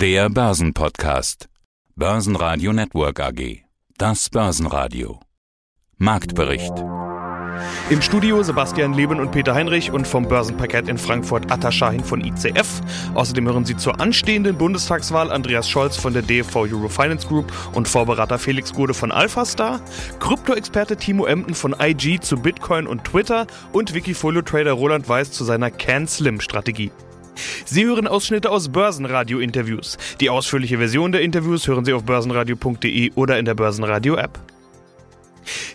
Der Börsenpodcast. Börsenradio Network AG. Das Börsenradio. Marktbericht. Im Studio Sebastian Leben und Peter Heinrich und vom Börsenparkett in Frankfurt Atta Shahin von ICF. Außerdem hören Sie zur anstehenden Bundestagswahl Andreas Scholz von der DFV Eurofinance Group und Vorberater Felix Gode von Alphastar, Krypto-Experte Timo Emden von IG zu Bitcoin und Twitter und Wikifolio-Trader Roland Weiß zu seiner Can-Slim-Strategie. Sie hören Ausschnitte aus Börsenradio-Interviews. Die ausführliche Version der Interviews hören Sie auf börsenradio.de oder in der Börsenradio-App.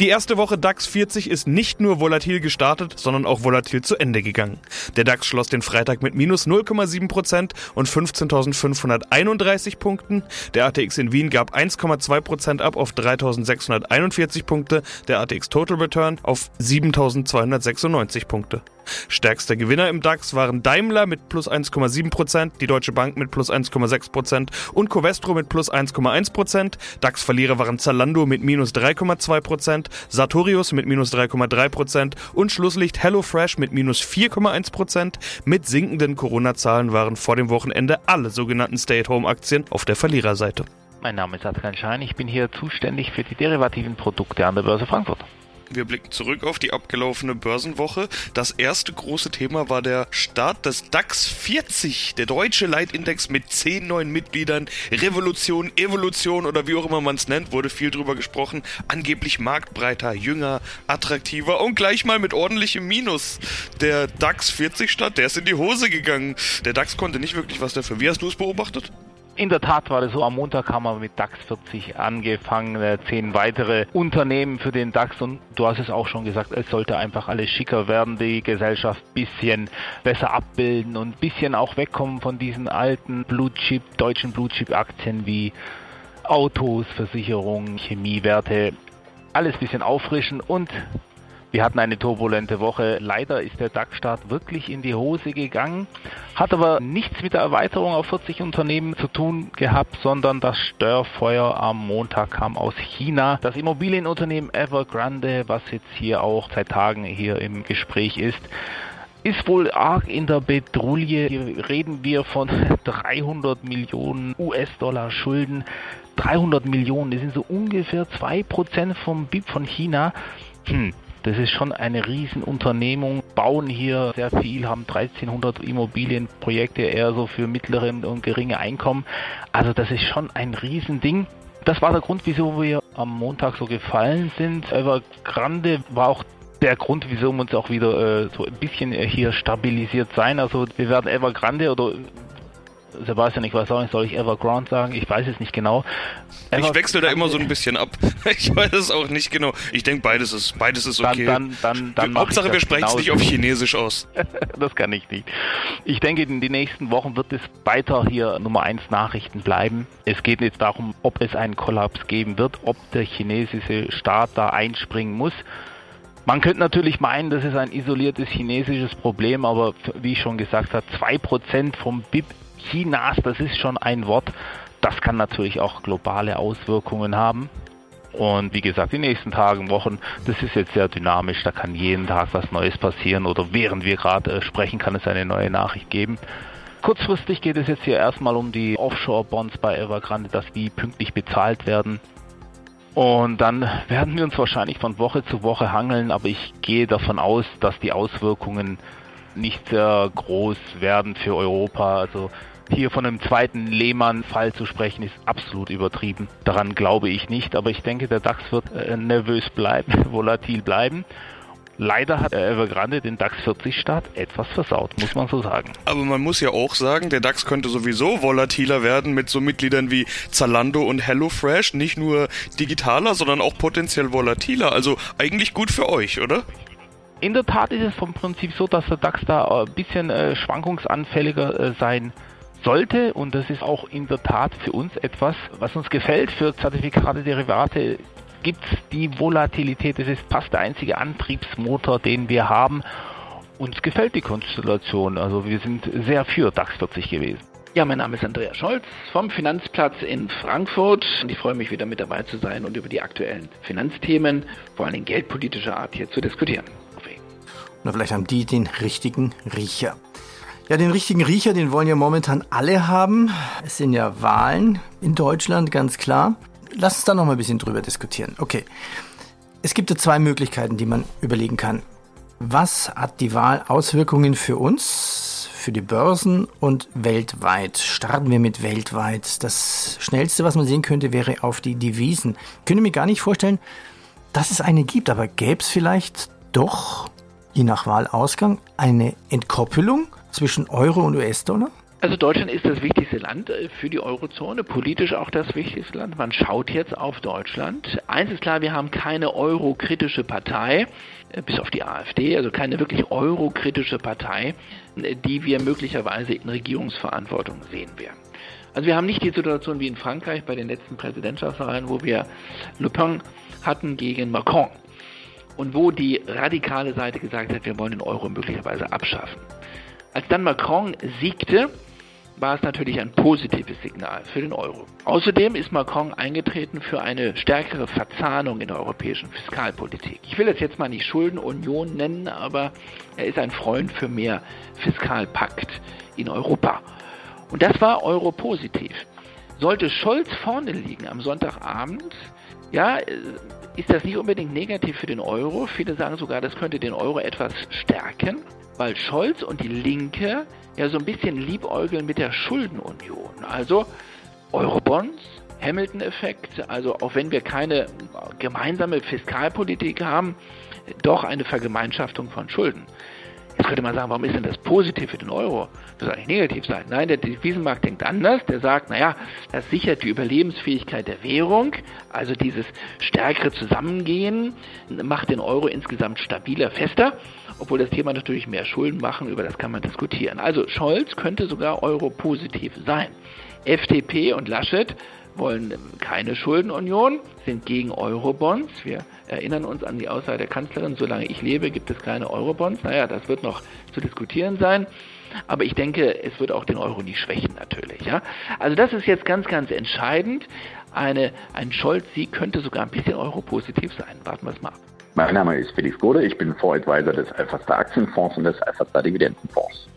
Die erste Woche DAX 40 ist nicht nur volatil gestartet, sondern auch volatil zu Ende gegangen. Der DAX schloss den Freitag mit minus 0,7% und 15.531 Punkten. Der ATX in Wien gab 1,2% ab auf 3.641 Punkte, der ATX Total Return auf 7.296 Punkte. Stärkster Gewinner im DAX waren Daimler mit plus 1,7%, die Deutsche Bank mit plus 1,6% und Covestro mit plus 1,1%. DAX-Verlierer waren Zalando mit minus 3,2%, Sartorius mit minus 3,3% und Schlusslicht HelloFresh mit minus 4,1%. Mit sinkenden Corona-Zahlen waren vor dem Wochenende alle sogenannten Stay-at-Home-Aktien auf der Verliererseite. Mein Name ist Adrian Schein, ich bin hier zuständig für die derivativen Produkte an der Börse Frankfurt. Wir blicken zurück auf die abgelaufene Börsenwoche. Das erste große Thema war der Start des DAX 40, der deutsche Leitindex mit zehn neuen Mitgliedern. Revolution, Evolution oder wie auch immer man es nennt, wurde viel drüber gesprochen. Angeblich marktbreiter, jünger, attraktiver und gleich mal mit ordentlichem Minus. Der DAX 40 Start, der ist in die Hose gegangen. Der DAX konnte nicht wirklich was dafür. Wie hast du es beobachtet? In der Tat war das so, am Montag haben wir mit DAX 40 angefangen, äh, zehn weitere Unternehmen für den DAX. Und du hast es auch schon gesagt, es sollte einfach alles schicker werden, die Gesellschaft bisschen besser abbilden und bisschen auch wegkommen von diesen alten Blue Chip, deutschen Blue Chip Aktien wie Autos, Versicherungen, Chemiewerte, alles bisschen auffrischen und wir hatten eine turbulente Woche. Leider ist der DAX-Start wirklich in die Hose gegangen, hat aber nichts mit der Erweiterung auf 40 Unternehmen zu tun gehabt, sondern das Störfeuer am Montag kam aus China. Das Immobilienunternehmen Evergrande, was jetzt hier auch seit Tagen hier im Gespräch ist, ist wohl arg in der Bedrulle. Hier reden wir von 300 Millionen US-Dollar Schulden. 300 Millionen, das sind so ungefähr 2% vom BIP von China. Hm, das ist schon eine Riesenunternehmung, bauen hier sehr viel, haben 1300 Immobilienprojekte eher so für mittlere und geringe Einkommen. Also das ist schon ein Riesending. Das war der Grund, wieso wir am Montag so gefallen sind. Evergrande war auch der Grund, wieso wir uns auch wieder äh, so ein bisschen hier stabilisiert sein. Also wir werden Evergrande oder Sebastian, ich weiß auch nicht, soll ich Evergrande sagen? Ich weiß es nicht genau. Ever ich wechsle da immer so ein bisschen ab. Ich weiß es auch nicht genau. Ich denke, beides ist, beides ist okay. Dann, dann, dann, Hauptsache, wir sprechen es nicht auf Chinesisch aus. das kann ich nicht. Ich denke, in den nächsten Wochen wird es weiter hier Nummer 1 Nachrichten bleiben. Es geht jetzt darum, ob es einen Kollaps geben wird, ob der chinesische Staat da einspringen muss. Man könnte natürlich meinen, das ist ein isoliertes chinesisches Problem, aber wie ich schon gesagt habe, 2% vom BIP Chinas, das ist schon ein Wort, das kann natürlich auch globale Auswirkungen haben. Und wie gesagt, die nächsten Tagen, Wochen, das ist jetzt sehr dynamisch, da kann jeden Tag was Neues passieren oder während wir gerade äh, sprechen, kann es eine neue Nachricht geben. Kurzfristig geht es jetzt hier erstmal um die Offshore-Bonds bei Evergrande, dass die pünktlich bezahlt werden. Und dann werden wir uns wahrscheinlich von Woche zu Woche hangeln, aber ich gehe davon aus, dass die Auswirkungen nicht sehr groß werden für Europa. Also hier von einem zweiten Lehmann-Fall zu sprechen, ist absolut übertrieben. Daran glaube ich nicht, aber ich denke, der DAX wird äh, nervös bleiben, volatil bleiben. Leider hat Evergrande den DAX 40 Start etwas versaut, muss man so sagen. Aber man muss ja auch sagen, der DAX könnte sowieso volatiler werden mit so Mitgliedern wie Zalando und HelloFresh. Nicht nur digitaler, sondern auch potenziell volatiler. Also eigentlich gut für euch, oder? In der Tat ist es vom Prinzip so, dass der DAX da ein bisschen äh, schwankungsanfälliger äh, sein sollte und das ist auch in der Tat für uns etwas, was uns gefällt. Für Zertifikate, Derivate gibt es die Volatilität. Das ist fast der einzige Antriebsmotor, den wir haben. Uns gefällt die Konstellation. Also wir sind sehr für DAX 40 gewesen. Ja, mein Name ist Andreas Scholz vom Finanzplatz in Frankfurt und ich freue mich wieder mit dabei zu sein und über die aktuellen Finanzthemen, vor allem geldpolitischer Art, hier zu diskutieren. Oder vielleicht haben die den richtigen Riecher. Ja, den richtigen Riecher, den wollen ja momentan alle haben. Es sind ja Wahlen in Deutschland, ganz klar. Lass uns da noch mal ein bisschen drüber diskutieren. Okay. Es gibt ja zwei Möglichkeiten, die man überlegen kann. Was hat die Wahl Auswirkungen für uns, für die Börsen und weltweit? Starten wir mit weltweit. Das schnellste, was man sehen könnte, wäre auf die Devisen. Ich könnte mir gar nicht vorstellen, dass es eine gibt, aber gäbe es vielleicht doch, je nach Wahlausgang, eine Entkoppelung? zwischen Euro und US-Dollar? Also Deutschland ist das wichtigste Land äh, für die Eurozone, politisch auch das wichtigste Land. Man schaut jetzt auf Deutschland. Eins ist klar, wir haben keine eurokritische Partei, äh, bis auf die AfD, also keine wirklich eurokritische Partei, äh, die wir möglicherweise in Regierungsverantwortung sehen werden. Also wir haben nicht die Situation wie in Frankreich bei den letzten Präsidentschaftswahlen, wo wir Le Pen hatten gegen Macron und wo die radikale Seite gesagt hat, wir wollen den Euro möglicherweise abschaffen. Als dann Macron siegte, war es natürlich ein positives Signal für den Euro. Außerdem ist Macron eingetreten für eine stärkere Verzahnung in der europäischen Fiskalpolitik. Ich will das jetzt mal nicht Schuldenunion nennen, aber er ist ein Freund für mehr Fiskalpakt in Europa. Und das war Euro-positiv. Sollte Scholz vorne liegen am Sonntagabend, ja, äh, ist das nicht unbedingt negativ für den Euro. Viele sagen sogar, das könnte den Euro etwas stärken weil Scholz und die Linke ja so ein bisschen liebäugeln mit der Schuldenunion. Also Eurobonds, Hamilton-Effekt, also auch wenn wir keine gemeinsame Fiskalpolitik haben, doch eine Vergemeinschaftung von Schulden. Jetzt könnte man sagen, warum ist denn das positiv für den Euro? Das soll eigentlich negativ sein. Nein, der Devisenmarkt denkt anders. Der sagt, naja, das sichert die Überlebensfähigkeit der Währung. Also dieses stärkere Zusammengehen macht den Euro insgesamt stabiler, fester. Obwohl das Thema natürlich mehr Schulden machen, über das kann man diskutieren. Also Scholz könnte sogar Euro positiv sein. FDP und Laschet wollen keine Schuldenunion, sind gegen Eurobonds. Wir erinnern uns an die Aussage der Kanzlerin, solange ich lebe, gibt es keine Eurobonds. Naja, das wird noch zu diskutieren sein. Aber ich denke, es wird auch den Euro nicht schwächen natürlich. Ja? Also das ist jetzt ganz, ganz entscheidend. Eine, ein Scholz-Sieg könnte sogar ein bisschen europositiv sein. Warten wir es mal ab. Mein Name ist Felix Gode, ich bin Voradvisor des Alphastar Aktienfonds und des Alphastar Dividendenfonds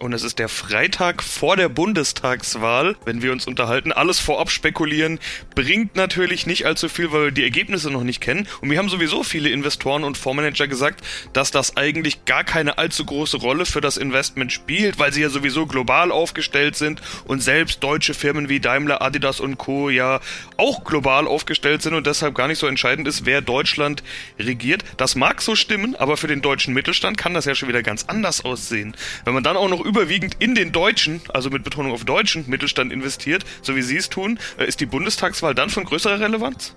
und es ist der Freitag vor der Bundestagswahl. Wenn wir uns unterhalten, alles vorab spekulieren, bringt natürlich nicht allzu viel, weil wir die Ergebnisse noch nicht kennen. Und wir haben sowieso viele Investoren und Fondsmanager gesagt, dass das eigentlich gar keine allzu große Rolle für das Investment spielt, weil sie ja sowieso global aufgestellt sind und selbst deutsche Firmen wie Daimler, Adidas und Co. ja auch global aufgestellt sind und deshalb gar nicht so entscheidend ist, wer Deutschland regiert. Das mag so stimmen, aber für den deutschen Mittelstand kann das ja schon wieder ganz anders aussehen. Wenn man dann auch noch überwiegend in den deutschen, also mit Betonung auf deutschen Mittelstand investiert, so wie Sie es tun, äh, ist die Bundestagswahl dann von größerer Relevanz?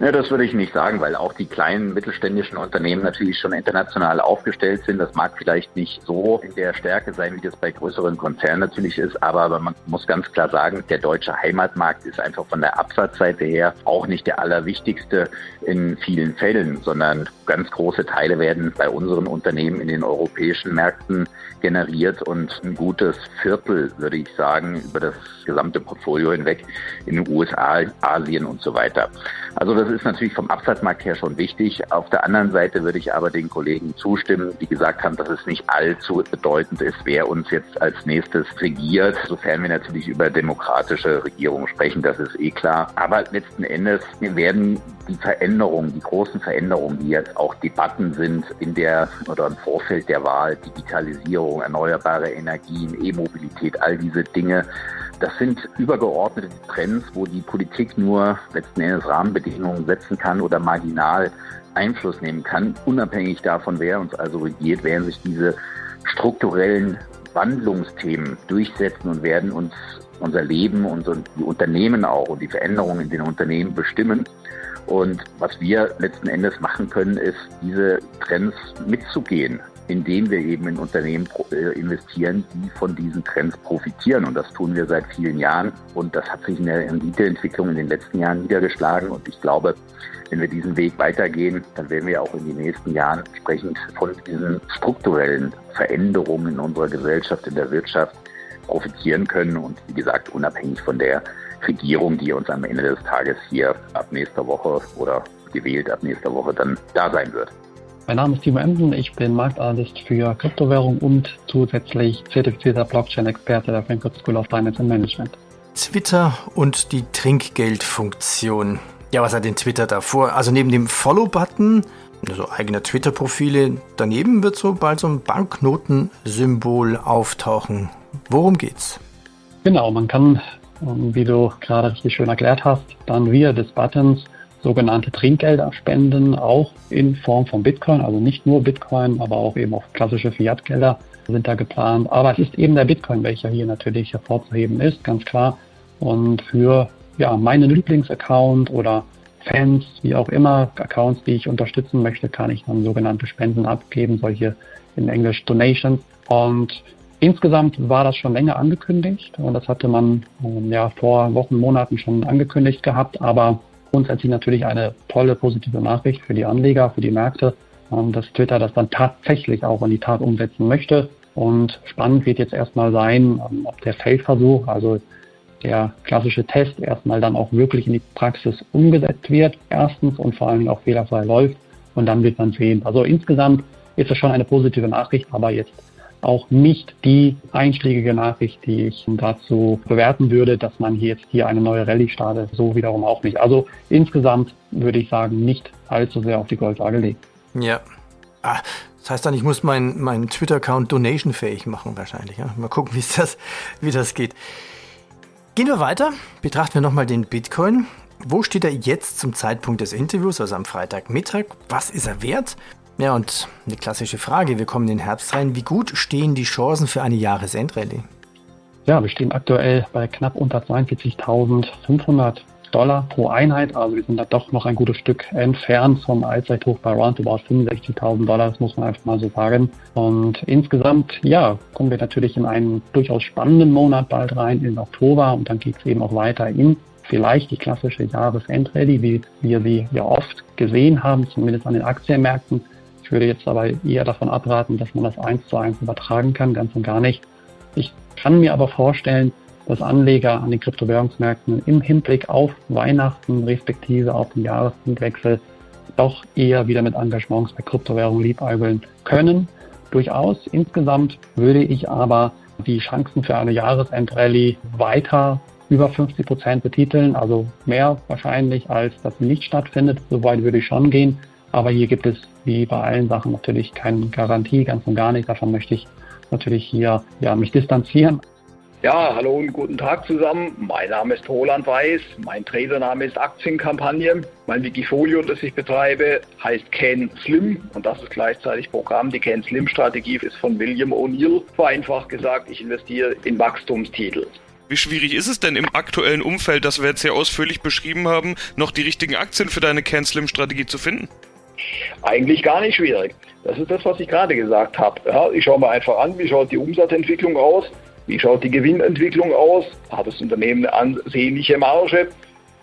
Ja, das würde ich nicht sagen, weil auch die kleinen mittelständischen Unternehmen natürlich schon international aufgestellt sind. Das mag vielleicht nicht so in der Stärke sein, wie das bei größeren Konzernen natürlich ist, aber man muss ganz klar sagen, der deutsche Heimatmarkt ist einfach von der Absatzseite her auch nicht der allerwichtigste in vielen Fällen, sondern ganz große Teile werden bei unseren Unternehmen in den europäischen Märkten generiert und ein gutes Viertel, würde ich sagen, über das gesamte Portfolio hinweg in den USA, Asien und so weiter. Also das ist natürlich vom Absatzmarkt her schon wichtig. Auf der anderen Seite würde ich aber den Kollegen zustimmen, die gesagt haben, dass es nicht allzu bedeutend ist, wer uns jetzt als nächstes regiert, sofern wir natürlich über demokratische Regierungen sprechen, das ist eh klar. Aber letzten Endes werden die Veränderungen, die großen Veränderungen, die jetzt auch Debatten sind in der oder im Vorfeld der Wahl, Digitalisierung, erneuerbare Energien, E-Mobilität, all diese Dinge, das sind übergeordnete Trends, wo die Politik nur letzten Endes Rahmenbedingungen setzen kann oder marginal Einfluss nehmen kann. Unabhängig davon, wer uns also regiert, werden sich diese strukturellen Wandlungsthemen durchsetzen und werden uns unser Leben und die Unternehmen auch und die Veränderungen in den Unternehmen bestimmen. Und was wir letzten Endes machen können, ist, diese Trends mitzugehen, indem wir eben in Unternehmen äh, investieren, die von diesen Trends profitieren. Und das tun wir seit vielen Jahren. Und das hat sich in der Renditeentwicklung in den letzten Jahren niedergeschlagen. Und ich glaube, wenn wir diesen Weg weitergehen, dann werden wir auch in den nächsten Jahren entsprechend von diesen strukturellen Veränderungen in unserer Gesellschaft, in der Wirtschaft profitieren können. Und wie gesagt, unabhängig von der Regierung, die uns am Ende des Tages hier ab nächster Woche oder gewählt ab nächster Woche dann da sein wird. Mein Name ist Timo Emden, ich bin Marktanalyst für Kryptowährung und zusätzlich zertifizierter Blockchain-Experte der Frankfurt School of Finance and Management. Twitter und die Trinkgeldfunktion. Ja, was hat denn Twitter davor? Also neben dem Follow-Button, also eigener Twitter-Profile, daneben wird so bald so ein Banknotensymbol auftauchen. Worum geht's? Genau, man kann, ähm, wie du gerade richtig schön erklärt hast, dann via des Buttons sogenannte Trinkgelder spenden, auch in Form von Bitcoin, also nicht nur Bitcoin, aber auch eben auch klassische Fiat-Gelder sind da geplant. Aber es ist eben der Bitcoin, welcher hier natürlich hervorzuheben ist, ganz klar. Und für ja, meinen Lieblingsaccount oder Fans, wie auch immer, Accounts, die ich unterstützen möchte, kann ich dann sogenannte Spenden abgeben, solche in Englisch Donations. Und insgesamt war das schon länger angekündigt und das hatte man ja vor Wochen, Monaten schon angekündigt gehabt, aber grundsätzlich natürlich eine tolle positive Nachricht für die Anleger, für die Märkte, ähm, dass Twitter das dann tatsächlich auch in die Tat umsetzen möchte. Und spannend wird jetzt erstmal sein, ähm, ob der Feldversuch, also der klassische Test, erstmal dann auch wirklich in die Praxis umgesetzt wird, erstens und vor allen Dingen auch fehlerfrei läuft. Und dann wird man sehen. Also insgesamt ist es schon eine positive Nachricht, aber jetzt auch nicht die einschlägige Nachricht, die ich dazu bewerten würde, dass man hier jetzt hier eine neue Rallye startet. So wiederum auch nicht. Also insgesamt würde ich sagen, nicht allzu sehr auf die Goldwaage legen. Ja. Ah, das heißt dann, ich muss meinen mein Twitter-Account donation-fähig machen wahrscheinlich. Ja? Mal gucken, wie das, wie das geht. Gehen wir weiter. Betrachten wir nochmal den Bitcoin. Wo steht er jetzt zum Zeitpunkt des Interviews, also am Freitagmittag? Was ist er wert? Ja, und eine klassische Frage, wir kommen in den Herbst rein. Wie gut stehen die Chancen für eine Jahresendrallye? Ja, wir stehen aktuell bei knapp unter 42.500 Dollar pro Einheit. Also wir sind da doch noch ein gutes Stück entfernt vom Allzeithoch bei roundabout 65.000 Dollar. Das muss man einfach mal so sagen. Und insgesamt, ja, kommen wir natürlich in einen durchaus spannenden Monat bald rein, in Oktober. Und dann geht es eben auch weiter in vielleicht die klassische Jahresendrallye, wie wir sie ja oft gesehen haben, zumindest an den Aktienmärkten. Ich würde jetzt aber eher davon abraten, dass man das eins zu eins übertragen kann, ganz und gar nicht. Ich kann mir aber vorstellen, dass Anleger an den Kryptowährungsmärkten im Hinblick auf Weihnachten respektive auf den Jahreswechsel doch eher wieder mit Engagements bei Kryptowährungen liebäugeln können. Durchaus. Insgesamt würde ich aber die Chancen für eine Jahresendrallye weiter über 50 Prozent betiteln, also mehr wahrscheinlich als das nicht stattfindet. Soweit würde ich schon gehen. Aber hier gibt es wie bei allen Sachen natürlich keine Garantie, ganz und gar nicht. Davon möchte ich natürlich hier ja, mich distanzieren. Ja, hallo und guten Tag zusammen. Mein Name ist Roland Weiß. Mein Tradername ist Aktienkampagne. Mein Wikifolio, das ich betreibe, heißt Can Slim und das ist gleichzeitig Programm. Die Can Slim Strategie ist von William O'Neill. Vereinfacht gesagt, ich investiere in Wachstumstitel. Wie schwierig ist es denn im aktuellen Umfeld, das wir jetzt sehr ausführlich beschrieben haben, noch die richtigen Aktien für deine Can Slim Strategie zu finden? Eigentlich gar nicht schwierig. Das ist das, was ich gerade gesagt habe. Ja, ich schaue mir einfach an, wie schaut die Umsatzentwicklung aus, wie schaut die Gewinnentwicklung aus, hat das Unternehmen eine ansehnliche Marge,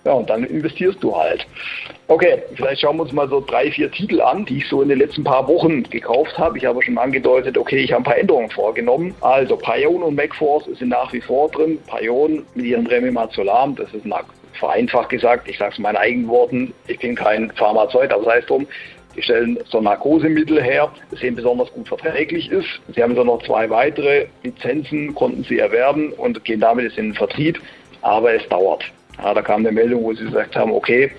ja, und dann investierst du halt. Okay, vielleicht schauen wir uns mal so drei, vier Titel an, die ich so in den letzten paar Wochen gekauft habe. Ich habe schon angedeutet, okay, ich habe ein paar Änderungen vorgenommen. Also Pion und MacForce sind nach wie vor drin. Pion mit ihren Remimazolam, das ist nach vereinfacht gesagt, ich sage es in meinen eigenen Worten, ich bin kein Pharmazeut, aber sei es drum, die stellen so Narkosemittel her, das eben besonders gut verträglich ist. Sie haben so noch zwei weitere Lizenzen, konnten sie erwerben und gehen damit jetzt in den Vertrieb, aber es dauert. Ja, da kam eine Meldung, wo sie gesagt haben, okay,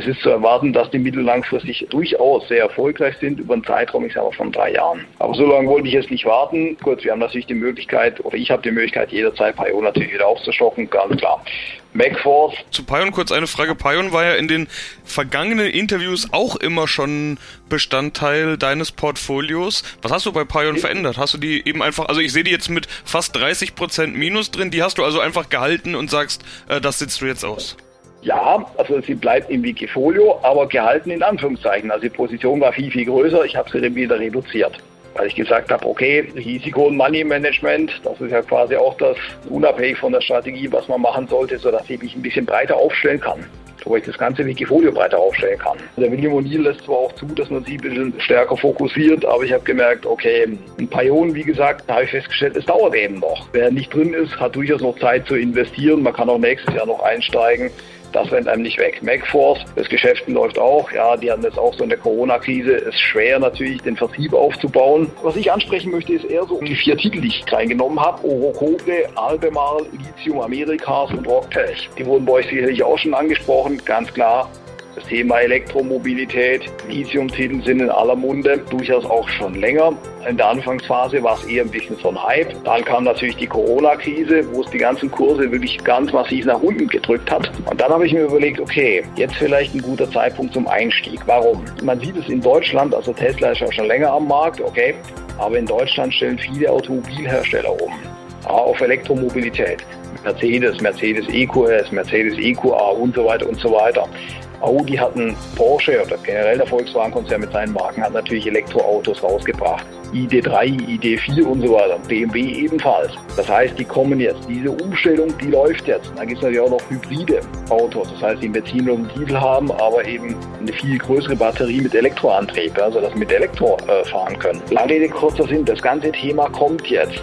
es ist zu erwarten, dass die Mittel langfristig durchaus sehr erfolgreich sind über einen Zeitraum, ich sage mal von drei Jahren. Aber so lange wollte ich jetzt nicht warten. Kurz, wir haben natürlich die Möglichkeit, oder ich habe die Möglichkeit, jederzeit Pio natürlich wieder aufzustocken, ganz klar. MacForce. Zu Pion kurz eine Frage. Pion war ja in den vergangenen Interviews auch immer schon Bestandteil deines Portfolios. Was hast du bei Pion verändert? Hast du die eben einfach, also ich sehe die jetzt mit fast 30% Minus drin, die hast du also einfach gehalten und sagst, äh, das sitzt du jetzt aus. Ja, also sie bleibt im Wikifolio, aber gehalten in Anführungszeichen. Also die Position war viel, viel größer. Ich habe sie dann wieder reduziert. Weil ich gesagt habe, okay, Risiko- und Money-Management, das ist ja quasi auch das, unabhängig von der Strategie, was man machen sollte, sodass ich mich ein bisschen breiter aufstellen kann. wo ich das ganze Wikifolio breiter aufstellen kann. Der William O'Neill lässt zwar auch zu, dass man sie ein bisschen stärker fokussiert, aber ich habe gemerkt, okay, ein paar Ionen, wie gesagt, da habe ich festgestellt, es dauert eben noch. Wer nicht drin ist, hat durchaus noch Zeit zu investieren. Man kann auch nächstes Jahr noch einsteigen. Das rennt einem nicht weg. MacForce, das Geschäft läuft auch. Ja, die hatten jetzt auch so in der Corona-Krise. Es ist schwer natürlich, den Vertrieb aufzubauen. Was ich ansprechen möchte, ist eher so die vier Titel, die ich reingenommen habe. Orocobre, Albemarle, Lithium Americas und Rocktech. Die wurden bei euch sicherlich auch schon angesprochen. Ganz klar, das Thema Elektromobilität, Lithium-Titel sind in aller Munde, durchaus auch schon länger. In der Anfangsphase war es eher ein bisschen so ein Hype. Dann kam natürlich die Corona-Krise, wo es die ganzen Kurse wirklich ganz massiv nach unten gedrückt hat. Und dann habe ich mir überlegt, okay, jetzt vielleicht ein guter Zeitpunkt zum Einstieg. Warum? Man sieht es in Deutschland, also Tesla ist ja schon länger am Markt, okay, aber in Deutschland stellen viele Automobilhersteller um auf Elektromobilität. Mercedes, Mercedes EQS, Mercedes EQA und so weiter und so weiter. Audi hat einen Porsche oder generell der Volkswagen-Konzern mit seinen Marken hat natürlich Elektroautos rausgebracht. ID3, ID4 und so weiter. BMW ebenfalls. Das heißt, die kommen jetzt. Diese Umstellung, die läuft jetzt. Da gibt es natürlich auch noch hybride Autos. Das heißt, die Benzin und Diesel haben, aber eben eine viel größere Batterie mit Elektroantrieb, also dass sie mit Elektro äh, fahren können. Lange Rede, kurzer Sinn, das ganze Thema kommt jetzt.